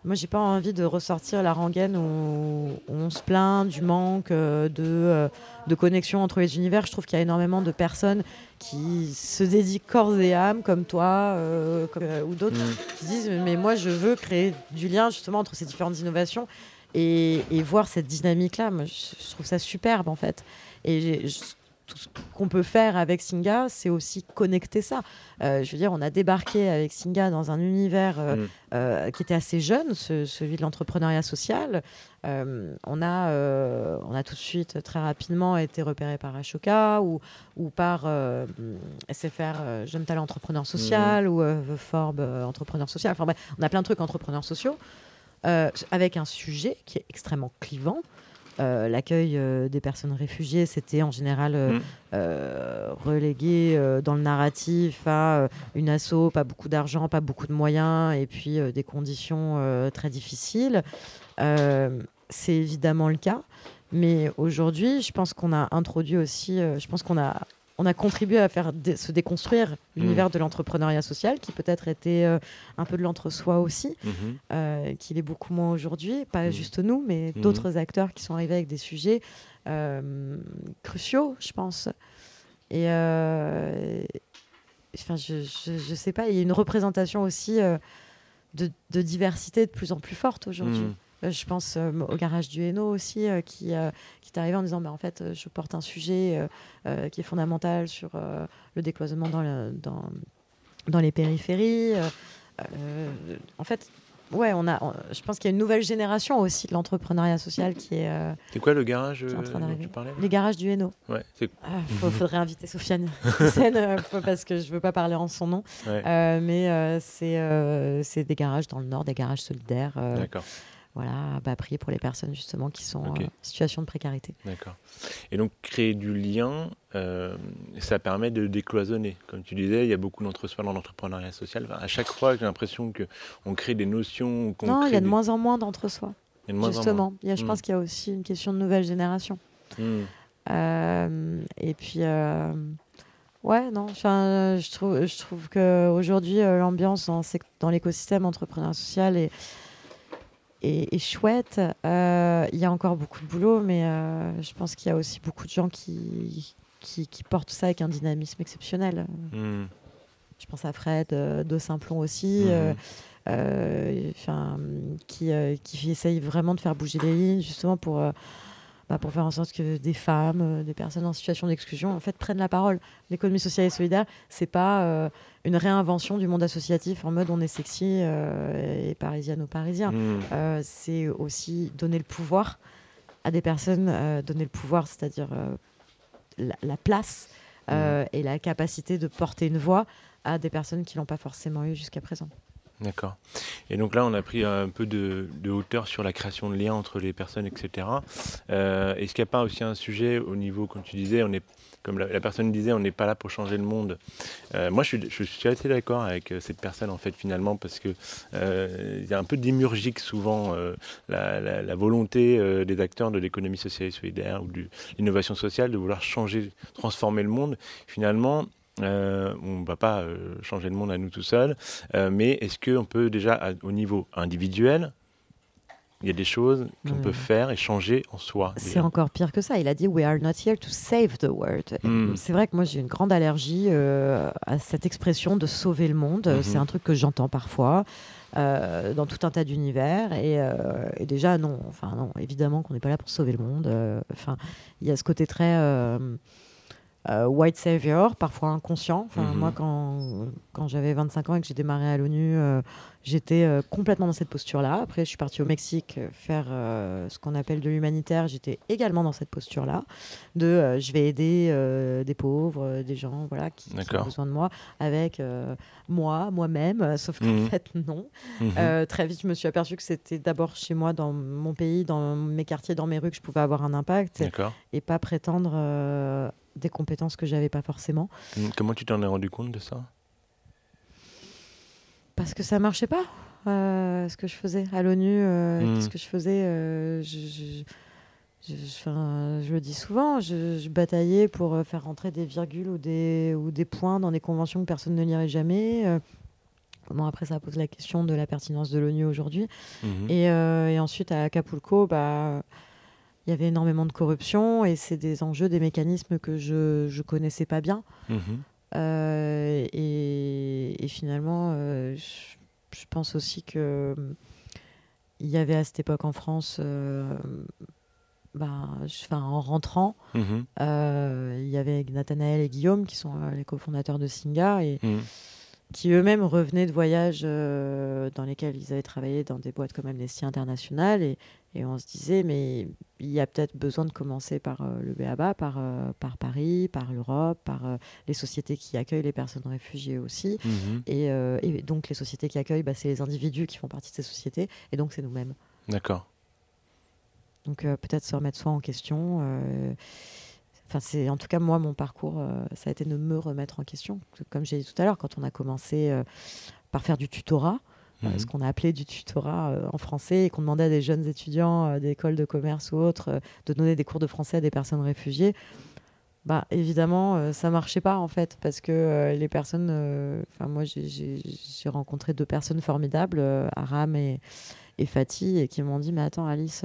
Moi, j'ai pas envie de ressortir la rengaine où, on se plaint du manque euh, de, euh, de, connexion entre les univers. Je trouve qu'il y a énormément de personnes qui se dédient corps et âme, comme toi euh, ou d'autres, mm. qui disent Mais moi, je veux créer du lien justement entre ces différentes innovations et, voir cette dynamique-là. Moi, je, trouve ça superbe en fait. Et tout ce qu'on peut faire avec Singa, c'est aussi connecter ça. Euh, je veux dire, on a débarqué avec Singa dans un univers euh, mm. euh, qui était assez jeune, celui de l'entrepreneuriat social. on, a, on a tout de suite, très rapidement, été repéré par Ashoka ou, ou par SFR, Jeune Talent Entrepreneur Social, mm. ou Forbes Entrepreneur Social. Enfin bref, on a plein de trucs entrepreneurs sociaux, avec un sujet qui est extrêmement clivant euh, l'accueil euh, des personnes réfugiées, c'était en général euh, Mm. relégué dans le narratif à une asso, pas beaucoup d'argent, pas beaucoup de moyens, et puis des conditions très difficiles. C'est évidemment le cas, mais aujourd'hui, je pense qu'on a introduit aussi, je pense qu'on a on a contribué à faire se déconstruire l'univers de l'entrepreneuriat social, qui peut-être était euh, un peu de l'entre-soi aussi, Mhm. euh, qu'il est beaucoup moins aujourd'hui. Pas Mhm. juste nous, mais d'autres acteurs qui sont arrivés avec des sujets euh, cruciaux, je pense. Et enfin, je, je, je sais pas, il y a une représentation aussi de, de diversité de plus en plus forte aujourd'hui. Euh, Je pense euh, au garage du Hainaut aussi, euh, qui, qui est arrivé en disant bah, en fait, je porte un sujet qui est fondamental sur le décloisonnement dans, le- dans, dans les périphéries. en fait, ouais, on a, on- je pense qu'il y a une nouvelle génération aussi de l'entrepreneuriat social qui est euh, C'est quoi le garage euh, dont tu parlais Les garages du Hainaut. Ouais, Il faudrait inviter Sofiane parce que je veux pas parler en son nom. ouais. Mais c'est c'est des garages dans le nord, des garages solidaires. D'accord, voilà, à bas prix pour les personnes justement qui sont euh, en situation de précarité. d'accord. Et donc créer du lien, euh, ça permet de décloisonner. Comme tu disais, il y a beaucoup d'entre-soi dans l'entrepreneuriat social. Enfin, à chaque fois, j'ai l'impression que on crée des notions. qu'on Non, il y a de des- moins en moins d'entre-soi, justement. Il y a- je Mm. pense qu'il y a aussi une question de nouvelle génération. Mhm. Euh, et puis, euh, ouais, non, enfin, je trouve, je trouve qu'aujourd'hui, l'ambiance dans, dans l'écosystème entrepreneurial social est, est, est chouette. Euh, Il y a encore beaucoup de boulot, mais euh, je pense qu'il y a aussi beaucoup de gens qui, qui, qui portent ça avec un dynamisme exceptionnel. Mhm. Je pense à Fred euh, de Simplon aussi. Euh, enfin, qui, euh, qui essaye vraiment de faire bouger les lignes, justement pour, euh, bah, pour faire en sorte que des femmes, euh, des personnes en situation d'exclusion, en fait, prennent la parole. L'économie sociale et solidaire, c'est pas euh, une réinvention du monde associatif en mode on est sexy euh, et parisienne ou parisien. Euh, c'est aussi donner le pouvoir à des personnes, donner le pouvoir, c'est-à-dire la, la place euh, et la capacité de porter une voix à des personnes qui l'ont pas forcément eu jusqu'à présent. D'accord. Et donc là, on a pris un peu de, hauteur sur la création de liens entre les personnes, etc. Euh, Est-ce qu'il n'y a pas aussi un sujet au niveau, comme tu disais, on est, comme la, personne disait, on n'est pas là pour changer le monde. Euh, moi, je suis, assez d'accord avec euh, cette personne, en fait, finalement, parce que euh, y a un peu démurgique souvent euh, la, volonté des acteurs de l'économie sociale et solidaire ou de l'innovation sociale de vouloir changer, transformer le monde. Finalement, euh, on ne va pas euh, changer le monde à nous tout seuls, euh, mais est-ce qu'on peut déjà, à- au niveau individuel, il y a des choses qu'on peut faire et changer en soi C'est encore pire que ça. Il a dit We are not here to save the world. Mm. C'est vrai que moi j'ai une grande allergie à cette expression de sauver le monde. Mhm. C'est un truc que j'entends parfois euh, dans tout un tas d'univers. Et, euh, et déjà, non. Enfin, non, évidemment qu'on n'est pas là pour sauver le monde. Euh, Enfin, il y a ce côté très. Euh, white savior, parfois inconscient. Enfin, Mhm. Moi, quand, quand j'avais 25 ans et que j'ai démarré à l'ONU, euh, j'étais euh, complètement dans cette posture-là. Après, je suis partie au Mexique faire ce qu'on appelle de l'humanitaire. J'étais également dans cette posture-là, de je vais aider des pauvres, des gens voilà, qui, qui ont besoin de moi, avec moi, moi-même. Sauf qu'en Mhm. fait, non. Mhm. Très vite, je me suis aperçue que c'était d'abord chez moi, dans mon pays, dans mes quartiers, dans mes rues, que je pouvais avoir un impact et pas prétendre des compétences que j'avais pas forcément Mm, Comment tu t'en es rendu compte de ça? Parce que ça marchait pas euh, ce que je faisais à l'ONU euh, Mm. qu'est-ce que je faisais euh, je, je- je- je- enfin, je le dis souvent je, bataillais pour euh, faire rentrer des virgules ou des ou des points dans des conventions que personne ne lirait jamais Bon, après, ça pose la question de la pertinence de l'ONU aujourd'hui. Mhm. Et, euh, et ensuite, à Acapulco, bah, il y avait énormément de corruption et c'est des enjeux, des mécanismes que je ne connaissais pas bien. Mhm. Euh, et, et finalement, euh, je, je pense aussi que il y avait à cette époque en France, euh, ben, je- en rentrant, Mhm. euh, il y avait Nathanaël et Guillaume qui sont les cofondateurs de Singa et Mhm. qui eux-mêmes revenaient de voyages dans lesquels ils avaient travaillé dans des boîtes comme Amnesty International et, et on se disait mais il y a peut-être besoin de commencer par euh, le BABA, par, euh, par Paris, par l'Europe, par euh, les sociétés qui accueillent les personnes réfugiées aussi. Mhm. Et, et donc les sociétés qui accueillent, bah, c'est les individus qui font partie de ces sociétés et donc c'est nous-mêmes. D'accord. Donc peut-être se remettre soi en question. Enfin, c'est en tout cas moi mon parcours, ça a été de me remettre en question. Comme j'ai dit tout à l'heure, quand on a commencé par faire du tutorat, euh, Mhm. ce qu'on a appelé du tutorat euh, en français, et qu'on demandait à des jeunes étudiants euh, d'écoles de commerce ou autres de donner des cours de français à des personnes réfugiées, bah évidemment euh, ça marchait pas en fait parce que euh, les personnes, euh, enfin moi j'ai- rencontré deux personnes formidables, Aram et, et Fatih, et qui m'ont dit mais attends Alice,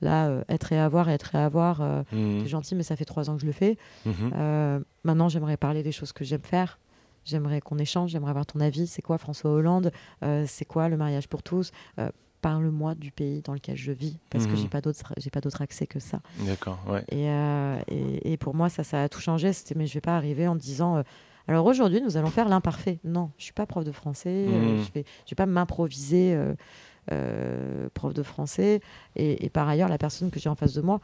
là être et avoir, être et avoir, euh, Mhm. c'est gentil mais ça fait trois ans que je le fais. Mhm. Maintenant, j'aimerais parler des choses que j'aime faire. J'aimerais qu'on échange, j'aimerais avoir ton avis. C'est quoi François Hollande? Euh, C'est quoi le mariage pour tous? Euh, Parle-moi du pays dans lequel je vis, parce que Mhm. j'ai pas d'autre, j'ai pas d'autre accès que ça. D'accord, ouais. Et, euh, et, et pour moi, ça, ça a tout changé. C'était, mais je vais pas arriver en disant. alors aujourd'hui, nous allons faire l'imparfait. Non, je suis pas prof de français. Mhm. je vais, je vais pas m'improviser prof de français. Et, et par ailleurs, la personne que j'ai en face de moi,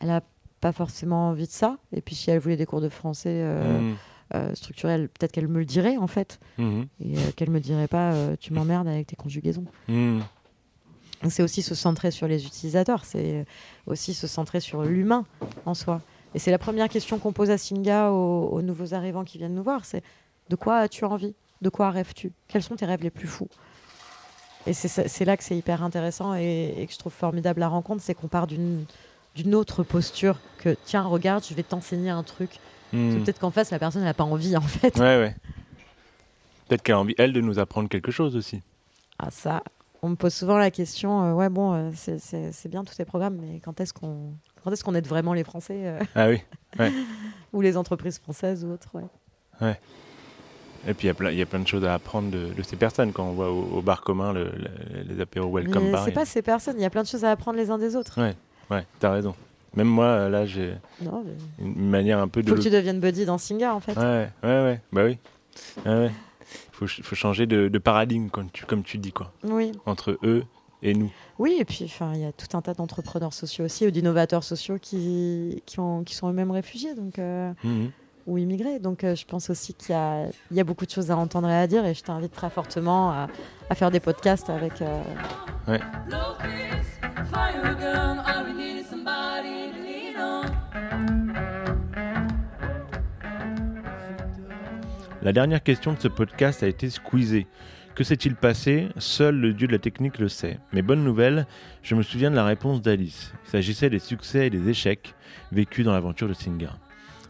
elle a pas forcément envie de ça. Et puis si elle voulait des cours de français euh, Mhm. Euh, structurels, peut-être qu'elle me le dirait en fait, Mhm. et euh, qu'elle me dirait pas euh, tu m'emmerdes avec tes conjugaisons. Mhm. C'est aussi se centrer sur les utilisateurs, c'est aussi se centrer sur l'humain en soi. Et c'est la première question qu'on pose à Singa aux, aux nouveaux arrivants qui viennent nous voir, c'est de quoi as-tu envie? De quoi rêves-tu? Quels sont tes rêves les plus fous? Et c'est là que c'est hyper intéressant et, et que je trouve formidable la rencontre, c'est qu'on part d'une autre posture que tiens regarde je vais t'enseigner un truc Mhm. peut-être qu'en face la personne n'a pas envie en fait Ouais, ouais. Peut-être qu'elle a envie, elle, de nous apprendre quelque chose aussi. Ah ça, on me pose souvent la question, euh, ouais bon, euh, c'est- bien tous ces programmes, mais quand est-ce qu'on quand est-ce qu'on aide vraiment les Français euh, Ah oui. ou les entreprises françaises ou autres ouais. Et puis il y a plein- il y, a plein de choses à apprendre de, de ces personnes quand on voit au, au bar commun le- le- les apéros welcome Mais bar. c'est pas ces personnes, il y a plein de choses à apprendre les uns des autres. Ouais, t'as raison. Même moi, euh, là, j'ai Non, mais une manière un peu de. faut que tu deviennes buddy dans Singa en fait. Ouais, ouais, ouais, bah oui. Ouais, ouais. Faut, ch- faut changer de, de paradigme, comme tu, comme tu dis, quoi. Oui, Entre eux et nous. oui, et puis enfin il y a tout un tas d'entrepreneurs sociaux aussi ou d'innovateurs sociaux qui qui, ont, qui sont eux-mêmes réfugiés donc euh, Mhm. ou immigrés. Donc euh, je pense aussi qu'il y a il y a beaucoup de choses à entendre et à dire et je t'invite très fortement à, à faire des podcasts avec euh, Locust, La dernière question de ce podcast a été squeezée. Que s'est-il passé? Seul le dieu de la technique le sait. Mais bonne nouvelle, je me souviens de la réponse d'Alice. Il s'agissait des succès et des échecs vécus dans l'aventure de Singa.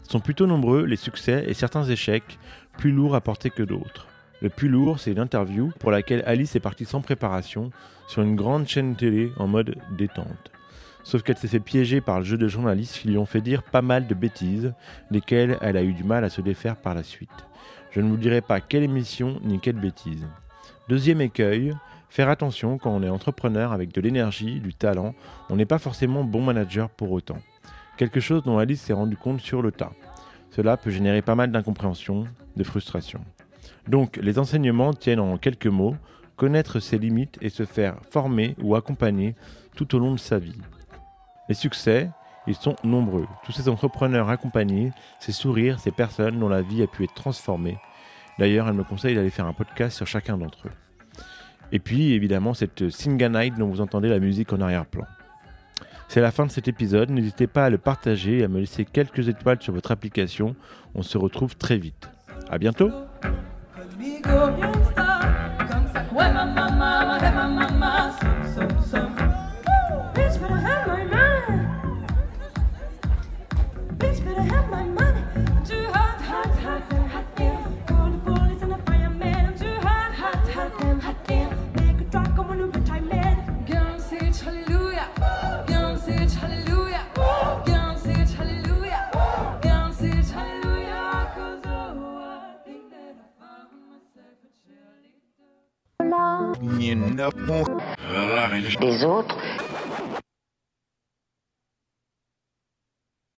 Sont plutôt nombreux les succès et certains échecs, plus lourds à porter que d'autres. Le plus lourd, c'est une interview pour laquelle Alice est partie sans préparation sur une grande chaîne télé en mode détente. Sauf qu'elle s'est fait piéger par le jeu de journalistes qui lui ont fait dire pas mal de bêtises, desquelles elle a eu du mal à se défaire par la suite. Je ne vous dirai pas quelle émission ni quelle bêtise. Deuxième écueil, faire attention quand on est entrepreneur avec de l'énergie, du talent, on n'est pas forcément bon manager pour autant. Quelque chose dont Alice s'est rendu compte sur le tas. Cela peut générer pas mal d'incompréhension, de frustration. Donc, les enseignements tiennent en quelques mots, connaître ses limites et se faire former ou accompagner tout au long de sa vie. Les succès, ils sont nombreux. Tous ces entrepreneurs accompagnés, ces sourires, ces personnes dont la vie a pu être transformée. D'ailleurs, elle me conseille d'aller faire un podcast sur chacun d'entre eux. Et puis, évidemment, cette Singa Night dont vous entendez la musique en arrière-plan. C'est la fin de cet épisode. N'hésitez pas à le partager et à me laisser quelques étoiles sur votre application. On se retrouve très vite. À bientôt! Les autres